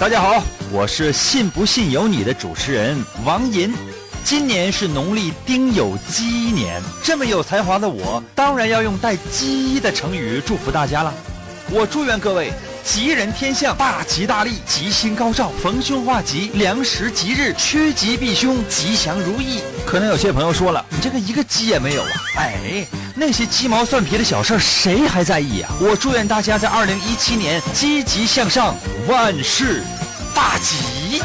大家好，我是信不信由你的主持人王银。今年是农历丁酉鸡年，这么有才华的我，当然要用带“鸡”的成语祝福大家了。我祝愿各位吉人天相，大吉大利，吉星高照，逢凶化吉，良时吉日，趋吉避凶，吉祥如意。可能有些朋友说了，你这个一个鸡也没有啊？哎，那些鸡毛蒜皮的小事儿，谁还在意啊、我祝愿大家在二零一七年积极向上，万事大吉。